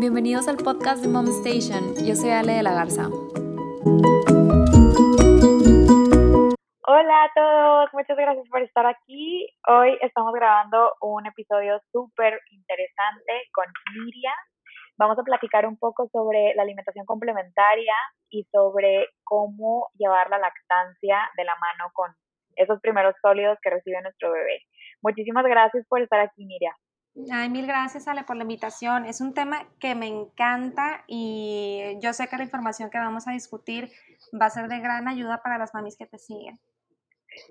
bienvenidos al podcast de Mom Station. Yo soy Ale de la Garza. Hola a todos, muchas gracias por estar aquí. Hoy estamos grabando un episodio súper interesante con Miriam. Vamos a platicar un poco sobre la alimentación complementaria y sobre cómo llevar la lactancia de la mano con esos primeros sólidos que recibe nuestro bebé. Muchísimas gracias por estar aquí, Miriam. Ay, mil gracias, Ale, por la invitación. Es un tema que me encanta y yo sé que la información que vamos a discutir va a ser de gran ayuda para las mamis que te siguen.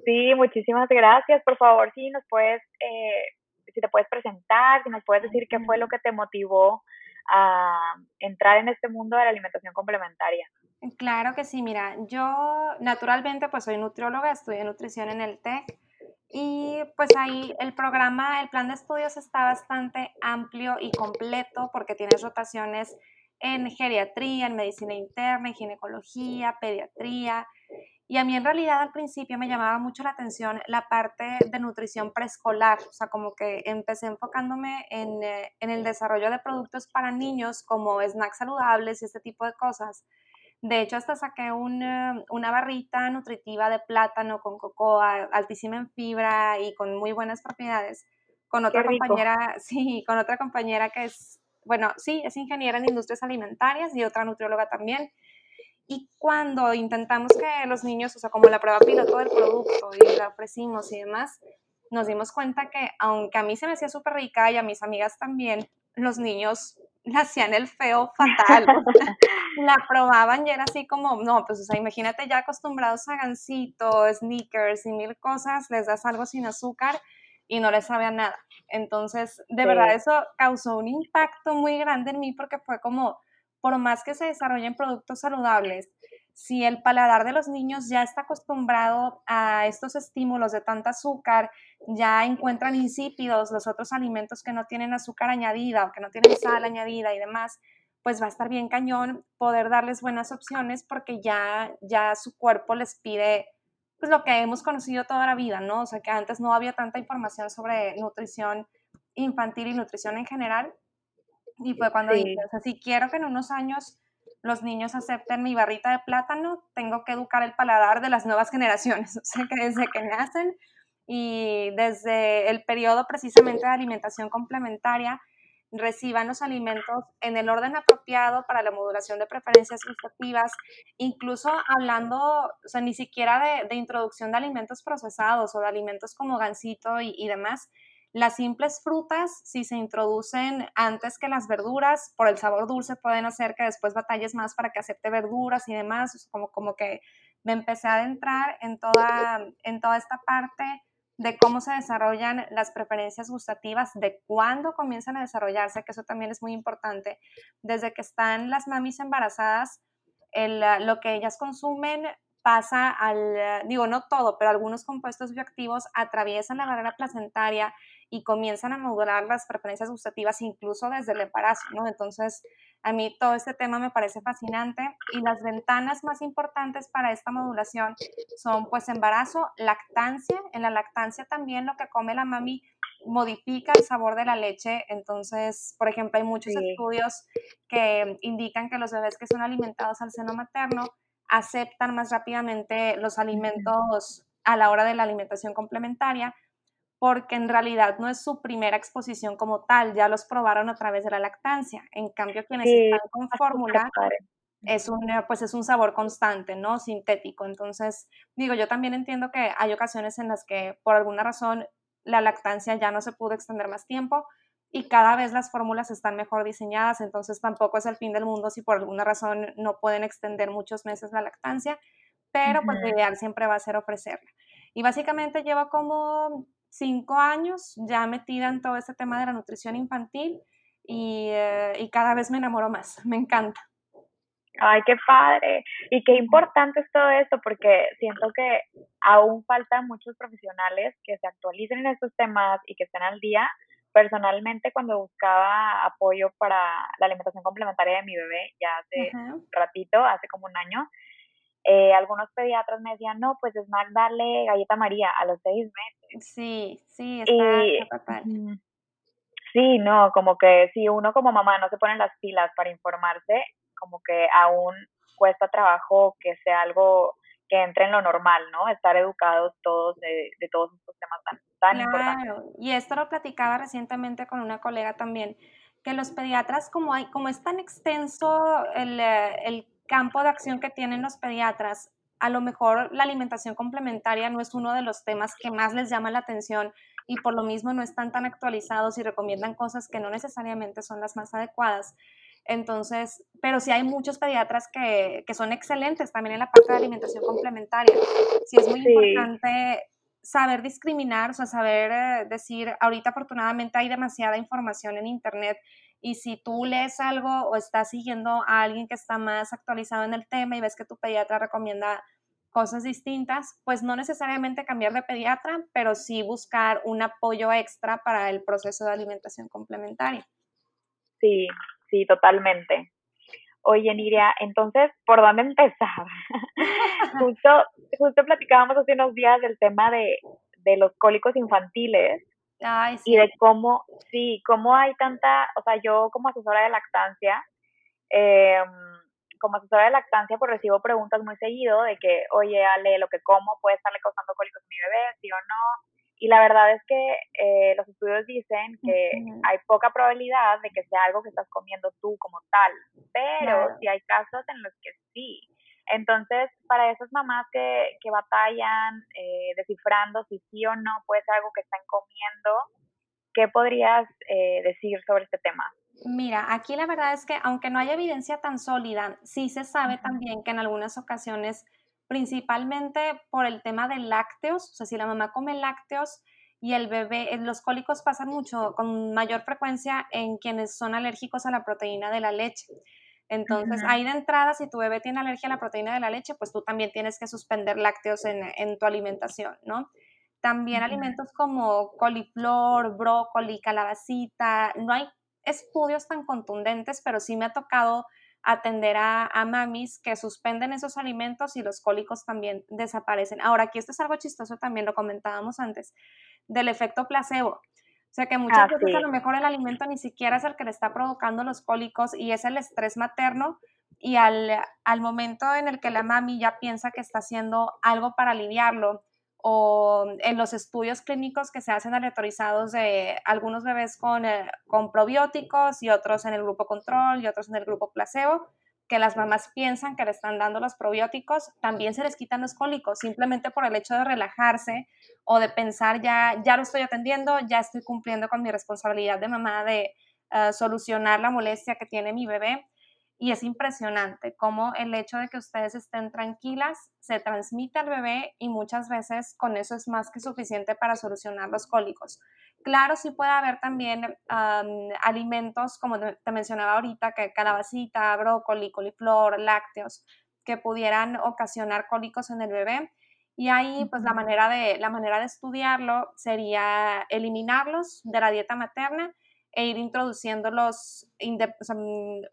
Sí, muchísimas gracias. Por favor, si nos puedes, eh, si te puedes presentar, si nos puedes decir qué fue lo que te motivó a entrar en este mundo de la alimentación complementaria. Claro que sí, mira, yo naturalmente pues soy nutrióloga, estudié nutrición en el TEC y pues ahí el programa, el plan de estudios está bastante amplio y completo porque tienes rotaciones en geriatría, en medicina interna, en ginecología, pediatría. Y a mí en realidad al principio me llamaba mucho la atención la parte de nutrición preescolar, o sea, como que empecé enfocándome en, eh, en el desarrollo de productos para niños como snacks saludables y este tipo de cosas. De hecho, hasta saqué una, barrita nutritiva de plátano con cocoa, altísima en fibra y con muy buenas propiedades. Con otra compañera, sí, con otra compañera que es, bueno, sí, es ingeniera en industrias alimentarias y otra nutrióloga también. Y cuando intentamos que los niños, o sea, como la prueba piloto del producto y la ofrecimos y demás, nos dimos cuenta que aunque a mí se me hacía súper rica y a mis amigas también, los niños le hacían el feo fatal. la probaban y era así como, no, pues o sea, imagínate ya acostumbrados a gansito, sneakers y mil cosas, les das algo sin azúcar y no les sabe a nada. Entonces, de verdad eso causó un impacto muy grande en mí porque fue como, por más que se desarrollen productos saludables, si el paladar de los niños ya está acostumbrado a estos estímulos de tanta azúcar, ya encuentran insípidos los otros alimentos que no tienen azúcar añadida o que no tienen sal añadida y demás, pues va a estar bien cañón poder darles buenas opciones porque ya, ya su cuerpo les pide pues lo que hemos conocido toda la vida, ¿no? O sea, que antes no había tanta información sobre nutrición infantil y nutrición en general. Y fue cuando dije, o sea, si quiero que en unos años los niños acepten mi barrita de plátano, tengo que educar el paladar de las nuevas generaciones, o sea que desde que nacen y desde el periodo precisamente de alimentación complementaria, reciban los alimentos en el orden apropiado para la modulación de preferencias gustativas, incluso hablando, o sea, ni siquiera de, introducción de alimentos procesados o de alimentos como gansito y, demás, las simples frutas, si se introducen antes que las verduras, por el sabor dulce pueden hacer que después batalles más para que acepte verduras y demás, como, como que me empecé a adentrar en toda, en toda esta parte de cómo se desarrollan las preferencias gustativas, de cuándo comienzan a desarrollarse, que eso también es muy importante, desde que están las mamis embarazadas, el, lo que ellas consumen pasa al, digo, no todo, pero algunos compuestos bioactivos atraviesan la barrera placentaria y comienzan a modular las preferencias gustativas incluso desde el embarazo, ¿no? Entonces, a mí todo este tema me parece fascinante y las ventanas más importantes para esta modulación son pues embarazo, lactancia. En la lactancia también lo que come la mami modifica el sabor de la leche. Entonces, por ejemplo, hay muchos estudios que indican que los bebés que son alimentados al seno materno aceptan más rápidamente los alimentos a la hora de la alimentación complementaria porque en realidad no es su primera exposición como tal, ya los probaron a través de la lactancia. En cambio, quienes están con fórmula es un, pues es un sabor constante, ¿no? Sintético. Entonces, digo, yo también entiendo que hay ocasiones en las que por alguna razón la lactancia ya no se pudo extender más tiempo y cada vez las fórmulas están mejor diseñadas, entonces tampoco es el fin del mundo si por alguna razón no pueden extender muchos meses la lactancia, pero pues lo ideal siempre va a ser ofrecerla. Y básicamente lleva como cinco años ya metida en todo este tema de la nutrición infantil y, eh, y cada vez me enamoro más, me encanta. Ay, qué padre. Y qué importante es todo esto, porque siento que aún faltan muchos profesionales que se actualicen en estos temas y que estén al día. Personalmente, cuando buscaba apoyo para la alimentación complementaria de mi bebé, ya hace un ratito, hace como un año, eh, algunos pediatras me decían, no, pues es más darle galleta María a los seis meses. Sí, sí, está, y, Sí, no, como que si uno como mamá no se pone las pilas para informarse, como que aún cuesta trabajo que sea algo que entre en lo normal, ¿no? Estar educados todos de, todos estos temas tan, tan claro. Y esto lo platicaba recientemente con una colega también, que los pediatras, como, hay, como es tan extenso el, eh, el campo de acción que tienen los pediatras, a lo mejor la alimentación complementaria no es uno de los temas que más les llama la atención y por lo mismo no están tan actualizados y recomiendan cosas que no necesariamente son las más adecuadas. Entonces, pero sí hay muchos pediatras que, que son excelentes también en la parte de alimentación complementaria. Sí es muy importante saber discriminar, o sea, saber eh, decir, ahorita afortunadamente hay demasiada información en Internet y si tú lees algo o estás siguiendo a alguien que está más actualizado en el tema y ves que tu pediatra recomienda cosas distintas, pues no necesariamente cambiar de pediatra, pero sí buscar un apoyo extra para el proceso de alimentación complementaria. Sí, sí, totalmente. Oye, Niria, entonces, ¿por dónde empezar? justo, justo platicábamos hace unos días del tema de, de los cólicos infantiles y de cómo, sí, cómo hay tanta, o sea, yo como asesora de lactancia, eh, como asesora de lactancia, pues recibo preguntas muy seguido de que, oye, Ale, lo que como puede estarle causando cólicos a mi bebé, sí o no. Y la verdad es que eh, los estudios dicen que hay poca probabilidad de que sea algo que estás comiendo tú como tal, pero si sí hay casos en los que sí. Entonces, para esas mamás que, que batallan eh, descifrando si sí o no puede ser algo que están comiendo, ¿qué podrías eh, decir sobre este tema? Mira, aquí la verdad es que aunque no haya evidencia tan sólida, sí se sabe también que en algunas ocasiones, principalmente por el tema de lácteos, o sea, si la mamá come lácteos y el bebé, eh, los cólicos pasan mucho, con mayor frecuencia en quienes son alérgicos a la proteína de la leche. Entonces, ahí de entrada, si tu bebé tiene alergia a la proteína de la leche, pues tú también tienes que suspender lácteos en, tu alimentación, ¿no? También alimentos como coliflor, brócoli, calabacita, no hay estudios tan contundentes, pero sí me ha tocado atender a, a, mamis que suspenden esos alimentos y los cólicos también desaparecen. Ahora, aquí esto es algo chistoso, también lo comentábamos antes, del efecto placebo. O sea que muchas veces a lo mejor el alimento ni siquiera es el que le está provocando los cólicos y es el estrés materno y al, al momento en el que la mami ya piensa que está haciendo algo para aliviarlo o en los estudios clínicos que se hacen aleatorizados de algunos bebés con, eh, con probióticos y otros en el grupo control y otros en el grupo placebo, que las mamás piensan que le están dando los probióticos, también se les quitan los cólicos, simplemente por el hecho de relajarse o de pensar ya, ya lo estoy atendiendo, ya estoy cumpliendo con mi responsabilidad de mamá de eh, solucionar la molestia que tiene mi bebé. Y es impresionante cómo el hecho de que ustedes estén tranquilas se transmite al bebé y muchas veces con eso es más que suficiente para solucionar los cólicos. Claro, sí puede haber también alimentos, como te mencionaba ahorita, que calabacita, brócoli, coliflor, lácteos, que pudieran ocasionar cólicos en el bebé. Y ahí, pues la manera de, la manera de estudiarlo sería eliminarlos de la dieta materna e ir introduciéndolos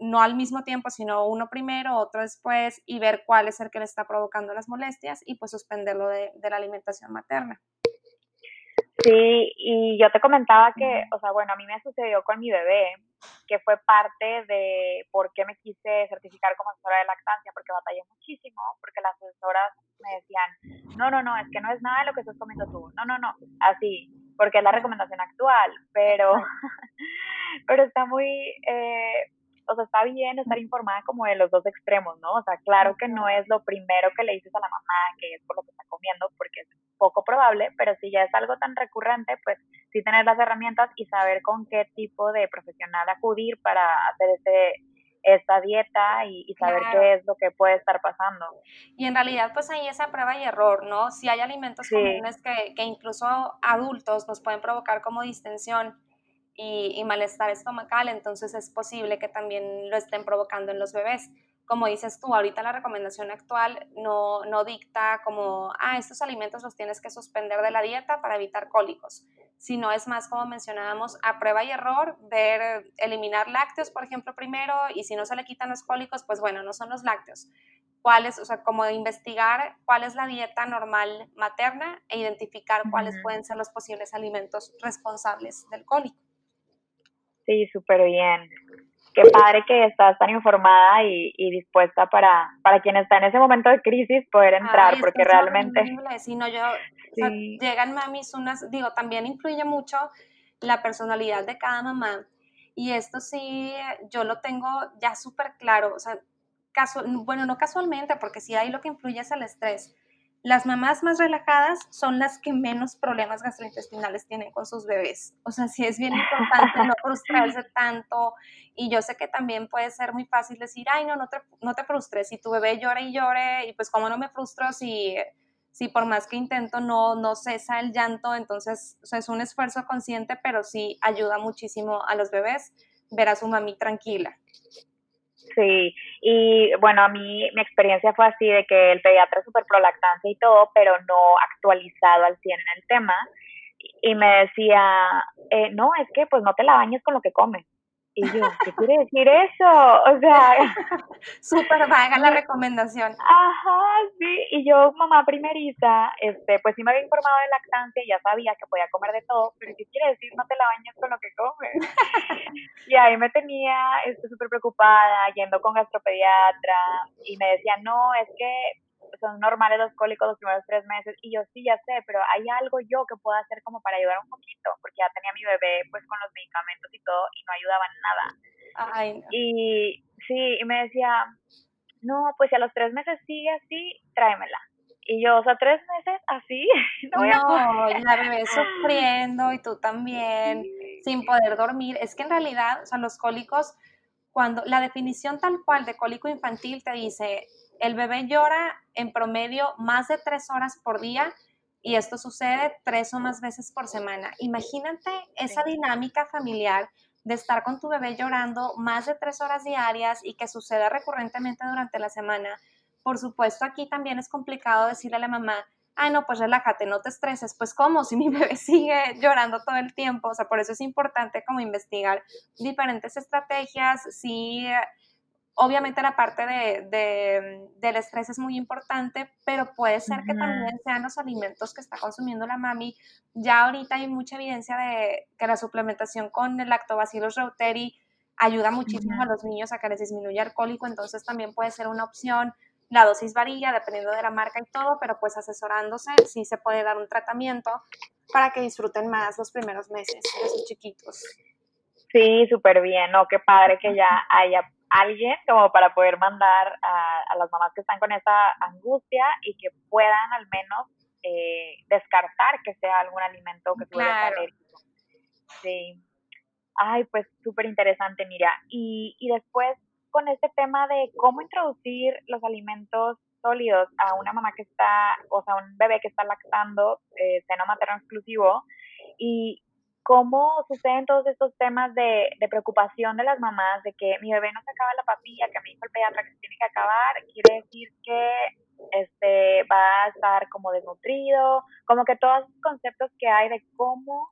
no al mismo tiempo, sino uno primero, otro después, y ver cuál es el que le está provocando las molestias y pues suspenderlo de, la alimentación materna. Sí, y yo te comentaba que, o sea, bueno, a mí me sucedió con mi bebé, que fue parte de por qué me quise certificar como asesora de lactancia, porque batallé muchísimo, porque las asesoras me decían, no, no, no, es que no es nada de lo que estás comiendo tú, no, no, no, así, porque es la recomendación actual, pero, pero está muy, eh, o sea, está bien estar informada como de los dos extremos, ¿no? O sea, claro que no es lo primero que le dices a la mamá que es por lo que está comiendo, porque es poco probable, pero si ya es algo tan recurrente, pues sí tener las herramientas y saber con qué tipo de profesional acudir para hacer ese esta dieta y, saber qué es lo que puede estar pasando. Y en realidad, pues ahí esa prueba y error, ¿no? Si hay alimentos comunes que, que, incluso adultos nos pueden provocar como distensión y, y, malestar estomacal, entonces es posible que también lo estén provocando en los bebés. Como dices tú, ahorita la recomendación actual no, no dicta como, ah, estos alimentos los tienes que suspender de la dieta para evitar cólicos sino es más como mencionábamos a prueba y error, ver, eliminar lácteos, por ejemplo, primero, y si no se le quitan los cólicos, pues bueno, no son los lácteos. ¿Cuáles, o sea, como investigar cuál es la dieta normal materna e identificar cuáles pueden ser los posibles alimentos responsables del cólico. Sí, súper bien. Qué padre que estás tan informada y, dispuesta para, para quien está en ese momento de crisis poder entrar, porque realmente... Sí, no, yo, llegan mamis unas, digo, también influye mucho la personalidad de cada mamá. Y esto sí, yo lo tengo ya súper claro. O sea, bueno, no casualmente, porque sí ahí lo que influye es el estrés. Las mamás más relajadas son las que menos problemas gastrointestinales tienen con sus bebés. O sea, sí es bien importante no frustrarse tanto. Y yo sé que también puede ser muy fácil decir, ay, no, no te, no te frustres. Si tu bebé llora y llore, y pues cómo no me frustro si, si por más que intento no, no cesa el llanto. Entonces, o sea, es un esfuerzo consciente, pero sí ayuda muchísimo a los bebés ver a su mami tranquila. Sí, y bueno, a mí mi experiencia fue así de que el pediatra es súper prolactancia y todo, pero no actualizado al 100 en el tema. Y me decía, eh, no, es que pues no te la bañes con lo que comes. Y yo, ¿qué quiere decir eso? O sea... Súper vaga la recomendación. Ajá, sí. Y yo, mamá primeriza, este, pues sí me había informado de lactancia y ya sabía que podía comer de todo, pero ¿qué quiere decir no te la bañes con lo que comes? y ahí me tenía este, súper preocupada, yendo con gastropediatra, y me decía, no, es que son normales los cólicos los primeros tres meses y yo sí ya sé, pero hay algo yo que puedo hacer como para ayudar un poquito, porque ya tenía mi bebé pues con los medicamentos y todo y no ayudaban nada. Y sí, y me decía, no, pues si a los tres meses sigue así, tráemela. Y yo, o sea, tres meses así, no, voy no la bebé sufriendo y tú también, sin poder dormir. Es que en realidad, o sea, los cólicos, cuando la definición tal cual de cólico infantil te dice, el bebé llora en promedio más de tres horas por día y esto sucede tres o más veces por semana. Imagínate esa dinámica familiar de estar con tu bebé llorando más de tres horas diarias y que suceda recurrentemente durante la semana. Por supuesto, aquí también es complicado decirle a la mamá, ah, no, pues relájate, no te estreses. Pues, ¿cómo? Si mi bebé sigue llorando todo el tiempo. O sea, por eso es importante como investigar diferentes estrategias, si Obviamente la parte de, del estrés es muy importante, pero puede ser que también sean los alimentos que está consumiendo la mami. Ya ahorita hay mucha evidencia de que la suplementación con el lactobacillus reuteri ayuda muchísimo a los niños a que les disminuya el cólico, entonces también puede ser una opción. La dosis varía dependiendo de la marca y todo, pero pues asesorándose sí se puede dar un tratamiento para que disfruten más los primeros meses de sus chiquitos. Sí, súper bien, ¿no? Qué padre que ya haya alguien como para poder mandar a, las mamás que están con esa angustia y que puedan al menos eh, descartar que sea algún alimento que tuviera alérgico. Sí. Ay, pues súper interesante, mira. Y, y después con este tema de cómo introducir los alimentos sólidos a una mamá que está, o sea, un bebé que está lactando, eh, seno materno exclusivo, y cómo suceden todos estos temas de, preocupación de las mamás, de que mi bebé no se acaba la papilla, que me dijo el pediatra que se tiene que acabar, quiere decir que este va a estar como desnutrido, como que todos los conceptos que hay de cómo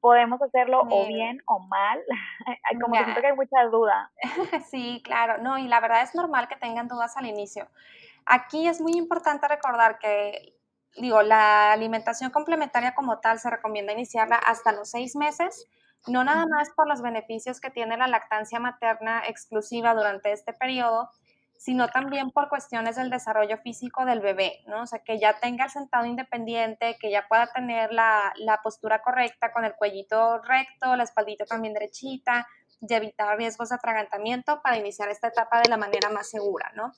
podemos hacerlo o bien o mal, como que siento que hay mucha duda. Sí, claro, no, y la verdad es normal que tengan dudas al inicio. Aquí es muy importante recordar que digo, la alimentación complementaria como tal se recomienda iniciarla hasta los seis meses, no nada más por los beneficios que tiene la lactancia materna exclusiva durante este periodo, sino también por cuestiones del desarrollo físico del bebé, ¿no? O sea, que ya tenga el sentado independiente, que ya pueda tener la, la postura correcta con el cuellito recto, la espaldita también derechita, y evitar riesgos de atragantamiento para iniciar esta etapa de la manera más segura, ¿no?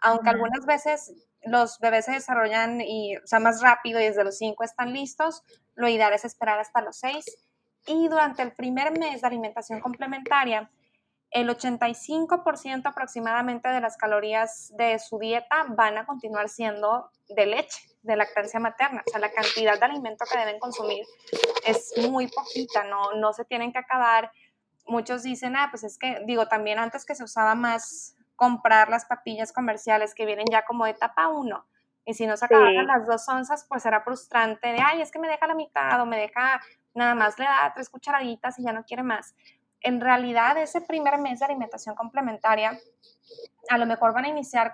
Aunque algunas veces los bebés se desarrollan y, o sea, más rápido y desde los 5 están listos, lo ideal es esperar hasta los 6. Y durante el primer mes de alimentación complementaria, el 85% aproximadamente de las calorías de su dieta van a continuar siendo de leche, de lactancia materna. O sea, la cantidad de alimento que deben consumir es muy poquita, no, no se tienen que acabar. Muchos dicen, ah, pues es que, digo, también antes que se usaba más comprar las papillas comerciales que vienen ya como de etapa 1. Y si no se acaban las dos onzas, pues será frustrante de, ay, es que me deja la mitad o me deja nada más le da tres cucharaditas y ya no quiere más. En realidad, ese primer mes de alimentación complementaria, a lo mejor van a iniciar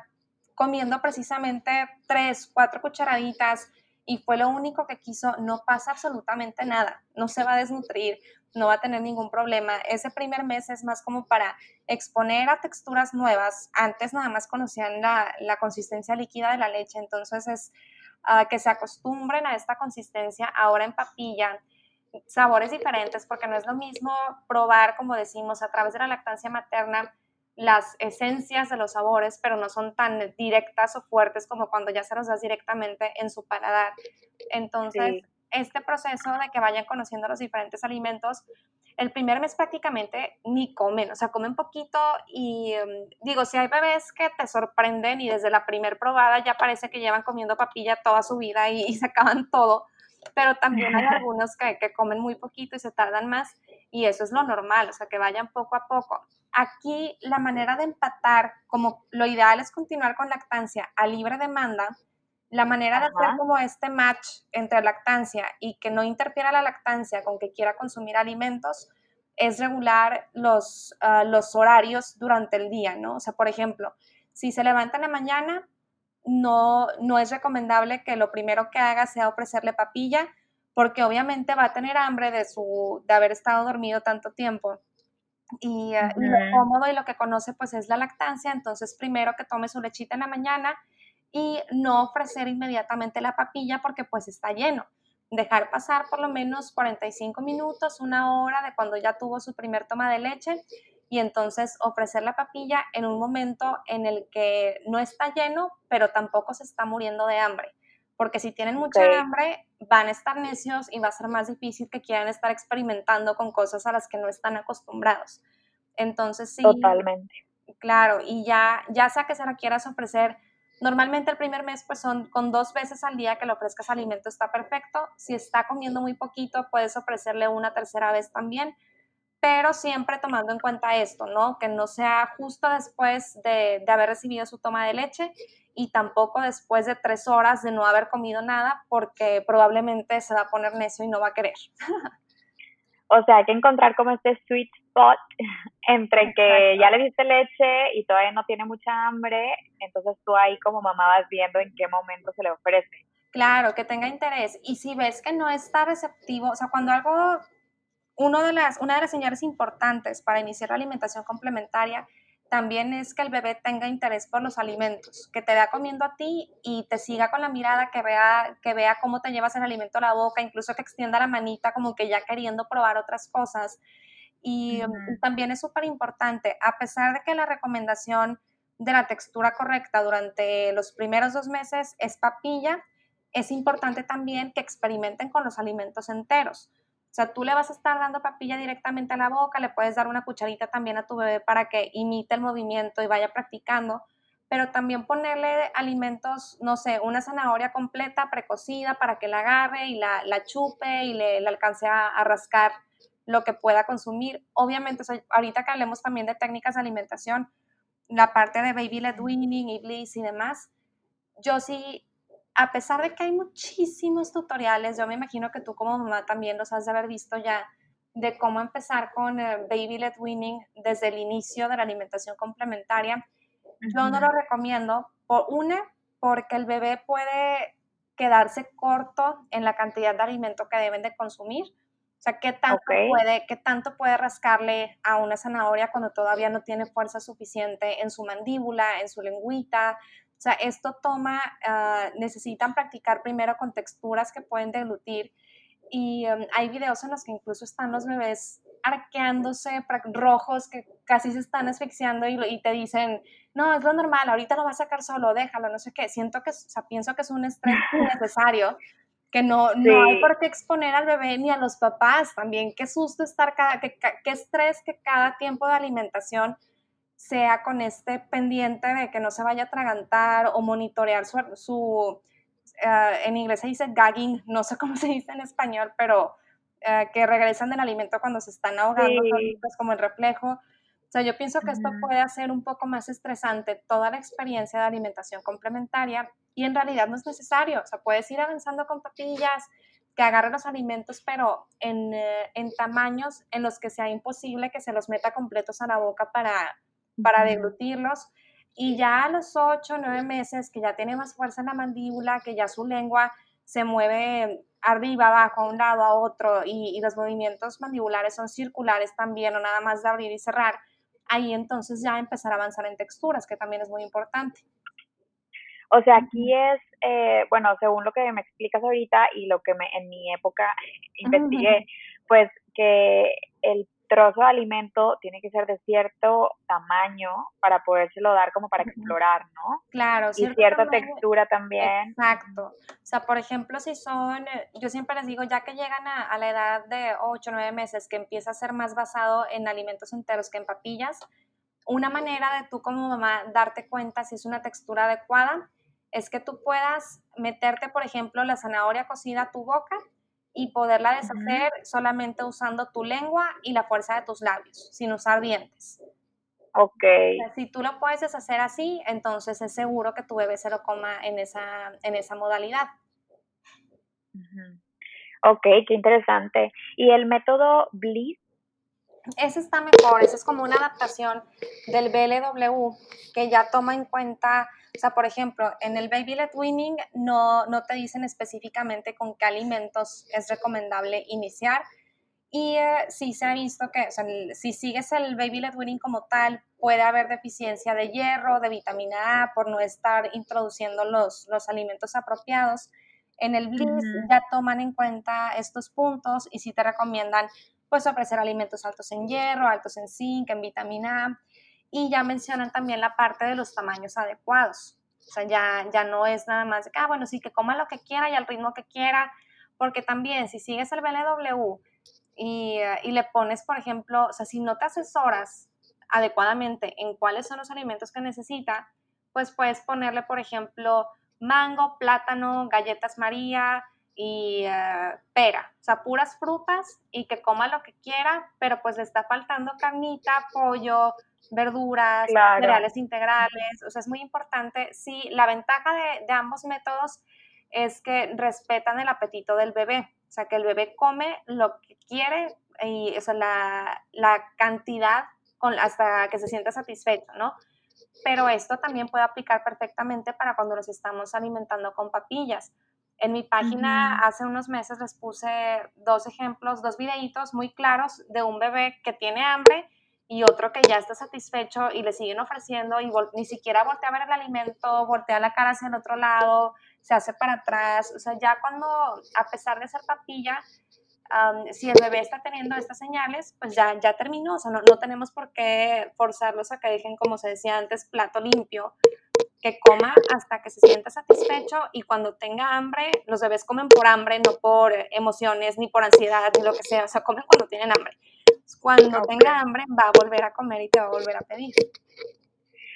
comiendo precisamente tres, cuatro cucharaditas y fue lo único que quiso, no pasa absolutamente nada, no se va a desnutrir, no va a tener ningún problema. Ese primer mes es más como para exponer a texturas nuevas. Antes nada más conocían la, consistencia líquida de la leche, entonces es ah, que se acostumbren a esta consistencia ahora en papilla sabores diferentes, porque no es lo mismo probar, como decimos, a través de la lactancia materna, las esencias de los sabores, pero no son tan directas o fuertes como cuando ya se los das directamente en su paladar. Entonces, este proceso de que vayan conociendo los diferentes alimentos, el primer mes prácticamente ni comen, o sea, comen poquito y em, digo, si hay bebés que te sorprenden y desde la primer probada ya parece que llevan comiendo papilla toda su vida y, y se acaban todo, pero también hay algunos que, que, comen muy poquito y se tardan más y eso es lo normal, o sea, que vayan poco a poco. Aquí la manera de empatar, como lo ideal es continuar con lactancia a libre demanda, la manera de hacer como este match entre lactancia y que no interfiera la lactancia con que quiera consumir alimentos es regular los, ah, los horarios durante el día, ¿no? O sea, por ejemplo, si se levanta en la mañana, no, no es recomendable que lo primero que haga sea ofrecerle papilla, porque obviamente va a tener hambre de, su, de haber estado dormido tanto tiempo. Y, ah, y, lo cómodo y lo que conoce pues es la lactancia, entonces primero que tome su lechita en la mañana y no ofrecer inmediatamente la papilla porque pues está lleno. Dejar pasar por lo menos 45 minutos, una hora de cuando ya tuvo su primer toma de leche y entonces ofrecer la papilla en un momento en el que no está lleno, pero tampoco se está muriendo de hambre. Porque si tienen mucha hambre, van a estar necios y va a ser más difícil que quieran estar experimentando con cosas a las que no están acostumbrados. Entonces sí. Totalmente. Claro, y ya, ya sea que se la quieras ofrecer Normalmente el primer mes, pues son con dos veces al día que le ofrezcas alimento está perfecto. Si está comiendo muy poquito, puedes ofrecerle una tercera vez también, pero siempre tomando en cuenta esto, ¿no? Que no sea justo después de, de haber recibido su toma de leche y tampoco después de tres horas de no haber comido nada, porque probablemente se va a poner necio y no va a querer. O sea, hay que encontrar como este sweet spot entre que ya le diste leche y todavía no tiene mucha hambre, entonces tú ahí como mamá vas viendo en qué momento se le ofrece. Claro, que tenga interés. Y si ves que no está receptivo, o sea, cuando algo, uno de las, una de las señales importantes para iniciar la alimentación complementaria también es que el bebé tenga interés por los alimentos, que te vea comiendo a ti y te siga con la mirada, que vea, que vea cómo te llevas el alimento a la boca, incluso que extienda la manita como que ya queriendo probar otras cosas. Y también es súper importante, a pesar de que la recomendación de la textura correcta durante los primeros dos meses es papilla, es importante también que experimenten con los alimentos enteros. O sea, tú le vas a estar dando papilla directamente a la boca, le puedes dar una cucharita también a tu bebé para que imite el movimiento y vaya practicando, pero también ponerle alimentos, no sé, una zanahoria completa, precocida, para que la agarre y la, chupe y le, alcance a, rascar lo que pueda consumir. Obviamente, ahorita que hablemos también de técnicas de alimentación, la parte de baby led weaning y bliss y demás, yo sí a pesar de que hay muchísimos tutoriales, yo me imagino que tú como mamá también los has de haber visto ya, de cómo empezar con eh, Baby Led Winning desde el inicio de la alimentación complementaria, yo no lo recomiendo. Por una, porque el bebé puede quedarse corto en la cantidad de alimento que deben de consumir. O sea, ¿qué tanto, puede, ¿qué tanto puede rascarle a una zanahoria cuando todavía no tiene fuerza suficiente en su mandíbula, en su lengüita? O sea, esto toma, ah, necesitan practicar primero con texturas que pueden deglutir y em, hay videos en los que incluso están los bebés arqueándose, rojos, que casi se están asfixiando y, te dicen, no, es lo normal, ahorita lo va a sacar solo, déjalo, no sé qué. Siento que, o sea, pienso que es un estrés innecesario, que no, no hay por qué exponer al bebé ni a los papás también. Qué susto estar cada, qué, qué estrés que cada tiempo de alimentación sea con este pendiente de que no se vaya a atragantar o monitorear su, eh, en inglés se dice gagging, no sé cómo se dice en español, pero eh, que regresan del alimento cuando se están ahogando, pues como el reflejo. O sea, yo pienso que esto puede hacer un poco más estresante toda la experiencia de alimentación complementaria y en realidad no es necesario. O sea, puedes ir avanzando con papillas, que agarre los alimentos, pero en, eh, en tamaños en los que sea imposible que se los meta completos a la boca para, para deglutirlos. Y ya a los 8 o 9 meses, que ya tiene más fuerza en la mandíbula, que ya su lengua se mueve arriba, abajo, a un lado, a otro, y, y los movimientos mandibulares son circulares también, o nada más de abrir y cerrar, ahí entonces ya empezar a avanzar en texturas, que también es muy importante. O sea, aquí es, eh, bueno, según lo que me explicas ahorita y lo que me, en mi época investigué, pues que el trozo de alimento tiene que ser de cierto tamaño para podérselo dar como para explorar, ¿no? Claro, y cierta textura también. Exacto. O sea, por ejemplo, si son, eh, yo siempre les digo, ya que llegan a, a la edad de 8 o 9 meses, que empieza a ser más basado en alimentos enteros que en papillas, una manera de tú como mamá darte cuenta si es una textura adecuada es que tú puedas meterte, por ejemplo, la zanahoria cocida a tu boca y poderla deshacer solamente usando tu lengua y la fuerza de tus labios, sin usar dientes. Ok. si tú lo puedes deshacer así, entonces es seguro que tu bebé se lo coma en esa, en esa modalidad. Ok, qué interesante. ¿Y el método Bliss? Ese está mejor, ese es como una adaptación del BLW que ya toma en cuenta o sea, por ejemplo, en el Baby Led Winning no, no te dicen específicamente con qué alimentos es recomendable iniciar. Y eh, sí se ha visto que o sea, si sigues el Baby Led Winning como tal, puede haber deficiencia de hierro, de vitamina A, por no estar introduciendo los, los alimentos apropiados. En el Bliss ya toman en cuenta estos puntos y sí te recomiendan pues ofrecer alimentos altos en hierro, altos en zinc, en vitamina A y ya mencionan también la parte de los tamaños adecuados. O sea, ya, ya no es nada más de que, ah, bueno, sí, que coma lo que quiera y al ritmo que quiera, porque también si sigues el BLW y, y le pones, por ejemplo, o sea, si no te asesoras adecuadamente en cuáles son los alimentos que necesita, pues puedes ponerle, por ejemplo, mango, plátano, galletas María y eh, pera, o sea, puras frutas y que coma lo que quiera, pero pues le está faltando carnita, pollo, verduras, cereales integrales, o sea, es muy importante. Sí, la ventaja de, ambos métodos es que respetan el apetito del bebé, o sea, que el bebé come lo que quiere y o la, la cantidad con, hasta que se sienta satisfecho, ¿no? Pero esto también puede aplicar perfectamente para cuando los estamos alimentando con papillas. En mi página hace unos meses les puse dos ejemplos, dos videitos muy claros de un bebé que tiene hambre y otro que ya está satisfecho y le siguen ofreciendo y ni siquiera voltea a ver el alimento, voltea la cara hacia el otro lado, se hace para atrás. O sea, ya cuando, a pesar de ser papilla, si el bebé está teniendo estas señales, pues ya, ya terminó. O sea, no, no tenemos por qué forzarlos a que dejen, como se decía antes, plato limpio, que coma hasta que se sienta satisfecho y cuando tenga hambre, los bebés comen por hambre, no por emociones, ni por ansiedad, ni lo que sea. O sea, comen cuando tienen hambre. Cuando tenga hambre va a volver a comer y te va a volver a pedir.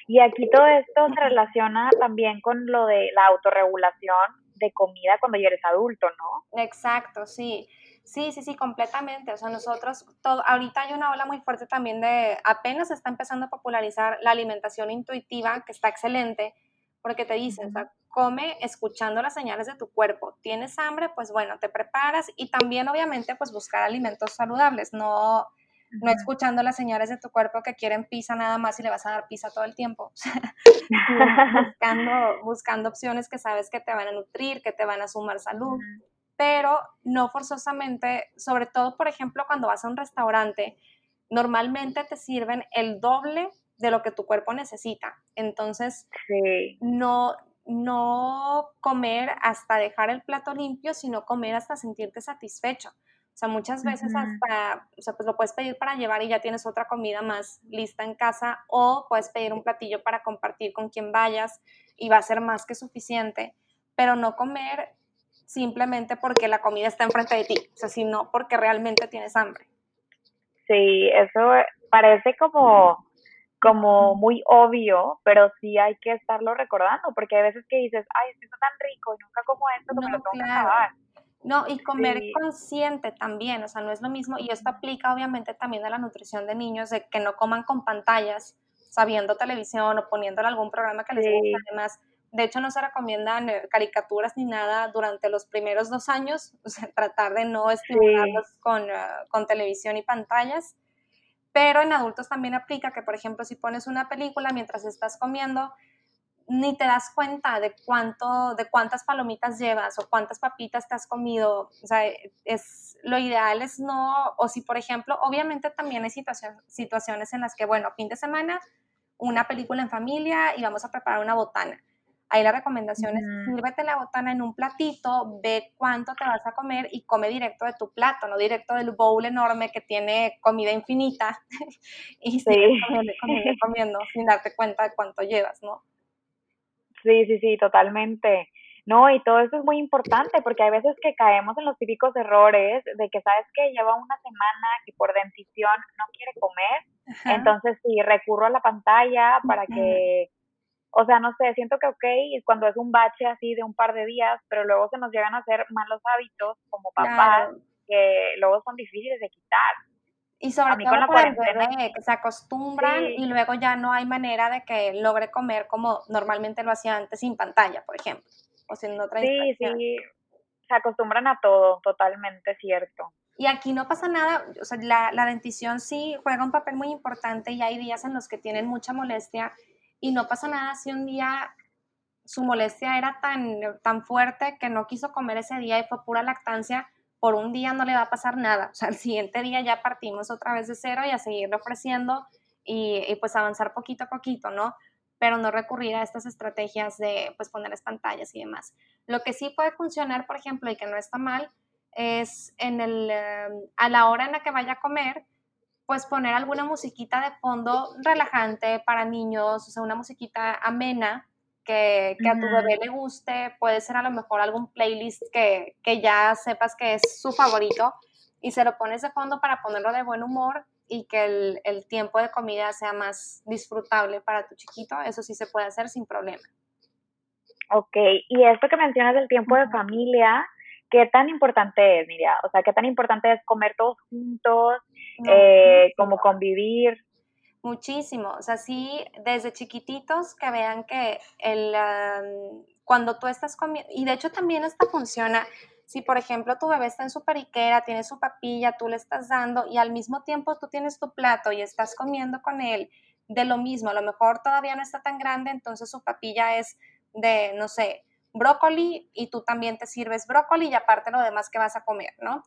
Y aquí todo esto se relaciona también con lo de la autorregulación de comida cuando ya eres adulto, ¿no? Exacto, sí. Sí, sí, sí, completamente. O sea, nosotros, todo, ahorita hay una ola muy fuerte también de, apenas está empezando a popularizar la alimentación intuitiva, que está excelente, porque te dicen, o sea, come escuchando las señales de tu cuerpo. ¿Tienes hambre? Pues bueno, te preparas y también obviamente pues buscar alimentos saludables, no, no escuchando las señales de tu cuerpo que quieren pizza nada más y le vas a dar pizza todo el tiempo. buscando, buscando opciones que sabes que te van a nutrir, que te van a sumar salud, pero no forzosamente, sobre todo, por ejemplo, cuando vas a un restaurante, normalmente te sirven el doble de lo que tu cuerpo necesita. Entonces, no, no comer hasta dejar el plato limpio, sino comer hasta sentirte satisfecho. O sea, muchas veces hasta, o sea, pues lo puedes pedir para llevar y ya tienes otra comida más lista en casa o puedes pedir un platillo para compartir con quien vayas y va a ser más que suficiente, pero no comer simplemente porque la comida está enfrente de ti, o sea, sino porque realmente tienes hambre. Sí, eso parece como, como muy obvio, pero sí hay que estarlo recordando, porque hay veces que dices, ay, esto está tan rico y nunca como esto, que me lo tengo que acabar. No, y comer consciente también, o sea, no es lo mismo, y esto aplica obviamente también a la nutrición de niños, de que no coman con pantallas, sabiendo televisión o poniéndole algún programa que les guste, además, de hecho no se recomiendan eh, caricaturas ni nada durante los primeros dos años, o sea, tratar de no estimularlos con, ah, con televisión y pantallas, pero en adultos también aplica que, por ejemplo, si pones una película mientras estás comiendo, ni te das cuenta de cuánto, de cuántas palomitas llevas o cuántas papitas te has comido. O sea, es, lo ideal es no, o si por ejemplo, obviamente también hay situaciones en las que, bueno, fin de semana, una película en familia y vamos a preparar una botana. Ahí la recomendación es, sírvete la botana en un platito, ve cuánto te vas a comer y come directo de tu plato, no directo del bowl enorme que tiene comida infinita y sigues comiendo, comiendo, comiendo sin darte cuenta de cuánto llevas, ¿no? Sí, sí, sí, totalmente. No, y todo eso es muy importante porque hay veces que caemos en los típicos errores de que sabes que lleva una semana y por dentición no quiere comer, entonces sí, recurro a la pantalla para que, o sea, no sé, siento que ok, cuando es un bache así de un par de días, pero luego se nos llegan a hacer malos hábitos como papás que luego son difíciles de quitar. Y sobre todo por el bebé, que se acostumbran y luego ya no hay manera de que logre comer como normalmente lo hacía antes sin pantalla, por ejemplo, o sin otra Sí, sí, se acostumbran a todo, totalmente cierto. Y aquí no pasa nada, o sea, la, la dentición sí juega un papel muy importante y hay días en los que tienen mucha molestia y no pasa nada si un día su molestia era tan, tan fuerte que no quiso comer ese día y fue pura lactancia, por un día no le va a pasar nada. O sea, el siguiente día ya partimos otra vez de cero y a seguirle ofreciendo y, pues avanzar poquito a poquito, ¿no? Pero no recurrir a estas estrategias de pues ponerles pantallas y demás. Lo que sí puede funcionar, por ejemplo, y que no está mal, es en el, em, a la hora en la que vaya a comer, pues poner alguna musiquita de fondo relajante para niños, o sea, una musiquita amena que, a tu bebé le guste, puede ser a lo mejor algún playlist que, ya sepas que es su favorito y se lo pones de fondo para ponerlo de buen humor y que el, tiempo de comida sea más disfrutable para tu chiquito, eso sí se puede hacer sin problema. Ok, y esto que mencionas del tiempo de familia, ¿qué tan importante es, Miriam? O sea, ¿qué tan importante es comer todos juntos, eh, como convivir? Muchísimo, o sea, sí, desde chiquititos que vean que el, cuando tú estás comiendo, y de hecho también esta funciona, si por ejemplo tu bebé está en su periquera, tiene su papilla, tú le estás dando y al mismo tiempo tú tienes tu plato y estás comiendo con él de lo mismo, a lo mejor todavía no está tan grande, entonces su papilla es de, no sé, brócoli y tú también te sirves brócoli y aparte lo demás que vas a comer, ¿no?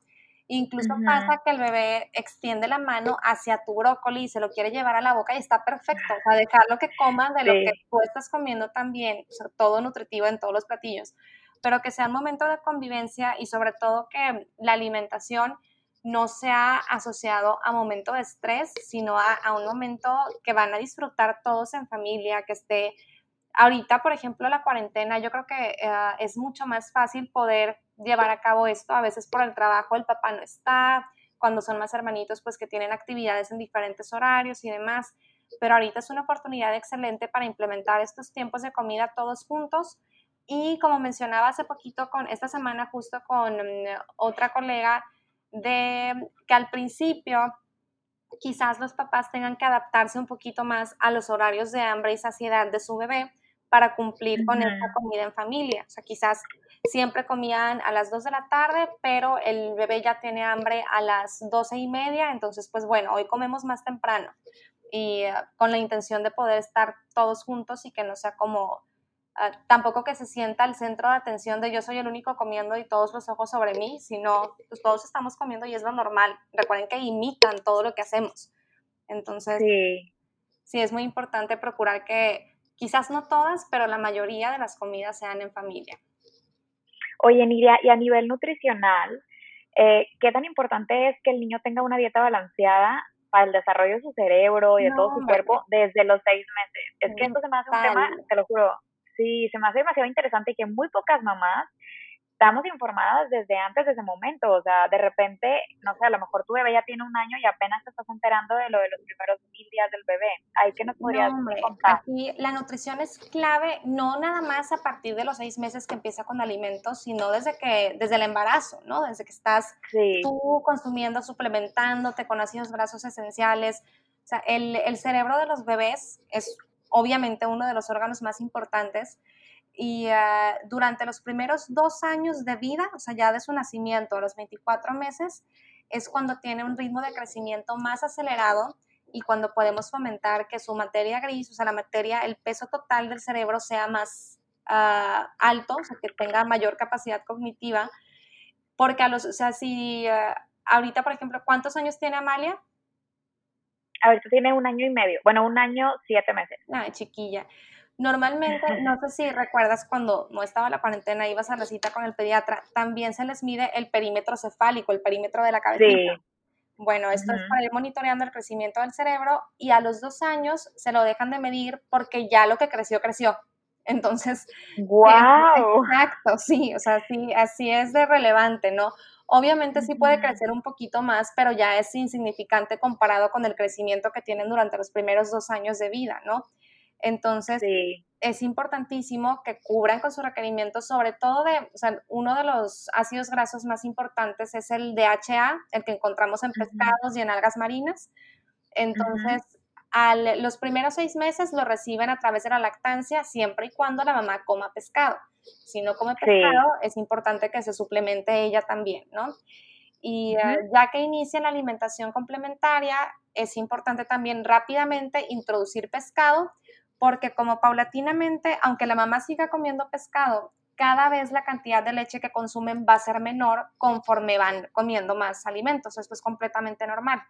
Incluso pasa que el bebé extiende la mano hacia tu brócoli y se lo quiere llevar a la boca y está perfecto. O sea, dejarlo que coma de lo que tú estás comiendo también, o sea, todo nutritivo en todos los platillos, pero que sea un momento de convivencia y sobre todo que la alimentación no sea asociado a momento de estrés, sino a, a un momento que van a disfrutar todos en familia, que esté ahorita, por ejemplo, la cuarentena, yo creo que eh, es mucho más fácil poder llevar a cabo esto. A veces por el trabajo el papá no está, cuando son más hermanitos, pues que tienen actividades en diferentes horarios y demás. Pero ahorita es una oportunidad excelente para implementar estos tiempos de comida todos juntos. Y como mencionaba hace poquito, con esta semana justo con mm, otra colega, de que al principio quizás los papás tengan que adaptarse un poquito más a los horarios de hambre y saciedad de su bebé para cumplir con esta comida en familia. O sea, quizás siempre comían a las 2 de la tarde, pero el bebé ya tiene hambre a las 12 y media, entonces pues bueno, hoy comemos más temprano y eh, con la intención de poder estar todos juntos y que no sea como ah, tampoco que se sienta el centro de atención de yo soy el único comiendo y todos los ojos sobre mí, sino pues todos estamos comiendo y es lo normal. Recuerden que imitan todo lo que hacemos. Entonces, sí, sí es muy importante procurar que Quizás no todas, pero la mayoría de las comidas sean en familia. Oye, Nidia, y a nivel nutricional, eh, ¿qué tan importante es que el niño tenga una dieta balanceada para el desarrollo de su cerebro y de todo su cuerpo desde los seis meses? Es que esto se me hace un tema, te lo juro, sí, se me hace demasiado interesante y que muy pocas mamás estamos informadas desde antes de ese momento, o sea, de repente, no sé, a lo mejor tu bebé ya tiene un año y apenas te estás enterando de lo de los primeros mil días del bebé. Ahí que nos podrías contar. Aquí la nutrición es clave, no nada más a partir de los seis meses que empieza con alimentos, sino desde que, desde el embarazo, ¿no? Desde que estás tú consumiendo, suplementándote con ácidos grasos esenciales. O sea, el, el cerebro de los bebés es obviamente uno de los órganos más importantes y eh, durante los primeros dos años de vida, o sea, ya de su nacimiento, a los 24 meses, es cuando tiene un ritmo de crecimiento más acelerado y cuando podemos fomentar que su materia gris, o sea, la materia, el peso total del cerebro sea más ah, alto, o sea, que tenga mayor capacidad cognitiva, porque a los, o sea, si ah, ahorita, por ejemplo, ¿cuántos años tiene Amalia? Ahorita tiene un año y medio, bueno, un año, siete meses. Ay, chiquilla. Normalmente, no sé si recuerdas cuando no estaba la cuarentena, ibas a la cita con el pediatra, también se les mide el perímetro cefálico, el perímetro de la cabeza. Sí. Bueno, esto es para ir monitoreando el crecimiento del cerebro y a los dos años se lo dejan de medir porque ya lo que creció, creció. Entonces, wow. exacto, sí, o sea, sí, así es de relevante, ¿no? Obviamente sí puede crecer un poquito más, pero ya es insignificante comparado con el crecimiento que tienen durante los primeros dos años de vida, ¿no? Entonces, es importantísimo que cubran con sus requerimientos, sobre todo de, o sea, uno de los ácidos grasos más importantes es el DHA, el que encontramos en pescados y en algas marinas. Entonces, los primeros seis meses lo reciben a través de la lactancia, siempre y cuando la mamá coma pescado. Si no come pescado, es importante que se suplemente ella también, ¿no? Y eh, ya que inician la alimentación complementaria, es importante también rápidamente introducir pescado porque como paulatinamente, aunque la mamá siga comiendo pescado, cada vez la cantidad de leche que consumen va a ser menor conforme van comiendo más alimentos. Esto es completamente normal.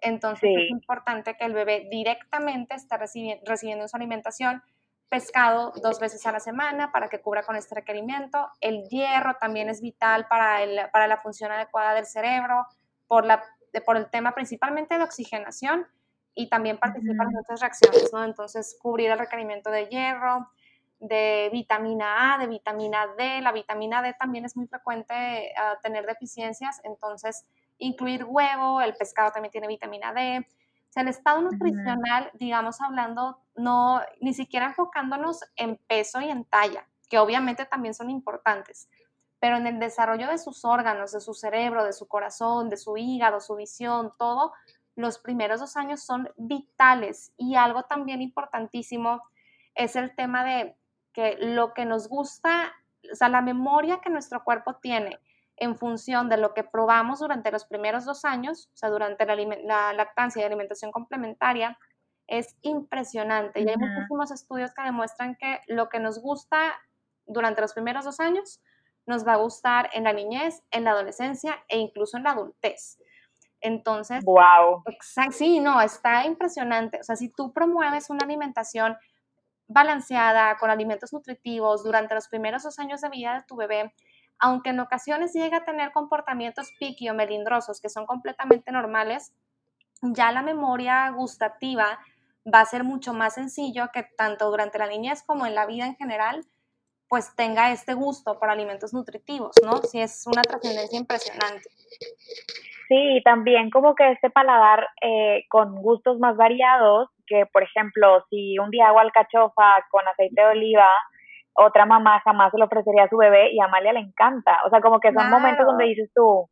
Entonces es importante que el bebé directamente esté recibiendo su alimentación pescado dos veces a la semana para que cubra con este requerimiento. El hierro también es vital para, el, para la función adecuada del cerebro, por, la, por el tema principalmente de oxigenación y también participan en otras reacciones, ¿no? Entonces, cubrir el requerimiento de hierro, de vitamina A, de vitamina D. La vitamina D también es muy frecuente ah, tener deficiencias, entonces incluir huevo, el pescado también tiene vitamina D. O sea, el estado nutricional, digamos, hablando, no, ni siquiera enfocándonos en peso y en talla, que obviamente también son importantes, pero en el desarrollo de sus órganos, de su cerebro, de su corazón, de su hígado, su visión, todo, los primeros dos años son vitales y algo también importantísimo es el tema de que lo que nos gusta, o sea, la memoria que nuestro cuerpo tiene en función de lo que probamos durante los primeros dos años, o sea, durante la, lactancia y alimentación complementaria, es impresionante. Y hay muchísimos estudios que demuestran que lo que nos gusta durante los primeros dos años nos va a gustar en la niñez, en la adolescencia e incluso en la adultez. Entonces, wow. sí, no, está impresionante. O sea, si tú promueves una alimentación balanceada, con alimentos nutritivos durante los primeros dos años de vida de tu bebé, aunque en ocasiones llega a tener comportamientos piqui o melindrosos que son completamente normales, ya la memoria gustativa va a ser mucho más sencillo que tanto durante la niñez como en la vida en general, pues tenga este gusto por alimentos nutritivos, ¿no? Sí, es una trascendencia impresionante. Sí, también como que este paladar eh, con gustos más variados, que por ejemplo, si un día hago alcachofa con aceite de oliva, otra mamá jamás se lo ofrecería a su bebé y a Amalia le encanta. O sea, como que son momentos donde dices tú,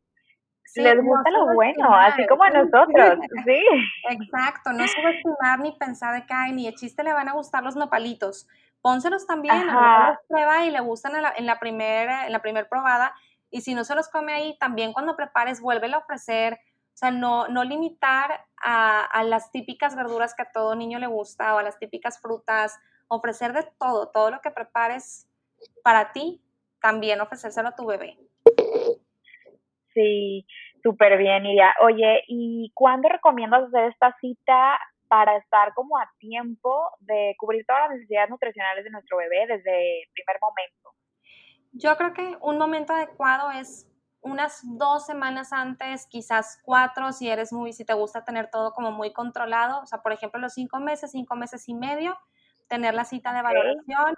les gusta lo bueno, así como a nosotros, sí. Exacto, no subestimar ni pensar de que, ay, ni de chiste le van a gustar los nopalitos. Pónselos también, a los prueba y le gustan en la, en la primera en la primer probada y si no se los come ahí, también cuando prepares, vuelve a ofrecer. O sea, no, no limitar a, a, las típicas verduras que a todo niño le gusta o a las típicas frutas. Ofrecer de todo, todo lo que prepares para ti, también ofrecérselo a tu bebé. Sí, súper bien, Iria. Oye, ¿y cuándo recomiendas hacer esta cita para estar como a tiempo de cubrir todas las necesidades nutricionales de nuestro bebé desde el primer momento? Yo creo que un momento adecuado es unas dos semanas antes, quizás cuatro, si eres muy, si te gusta tener todo como muy controlado, o sea, por ejemplo, los cinco meses, cinco meses y medio, tener la cita de valoración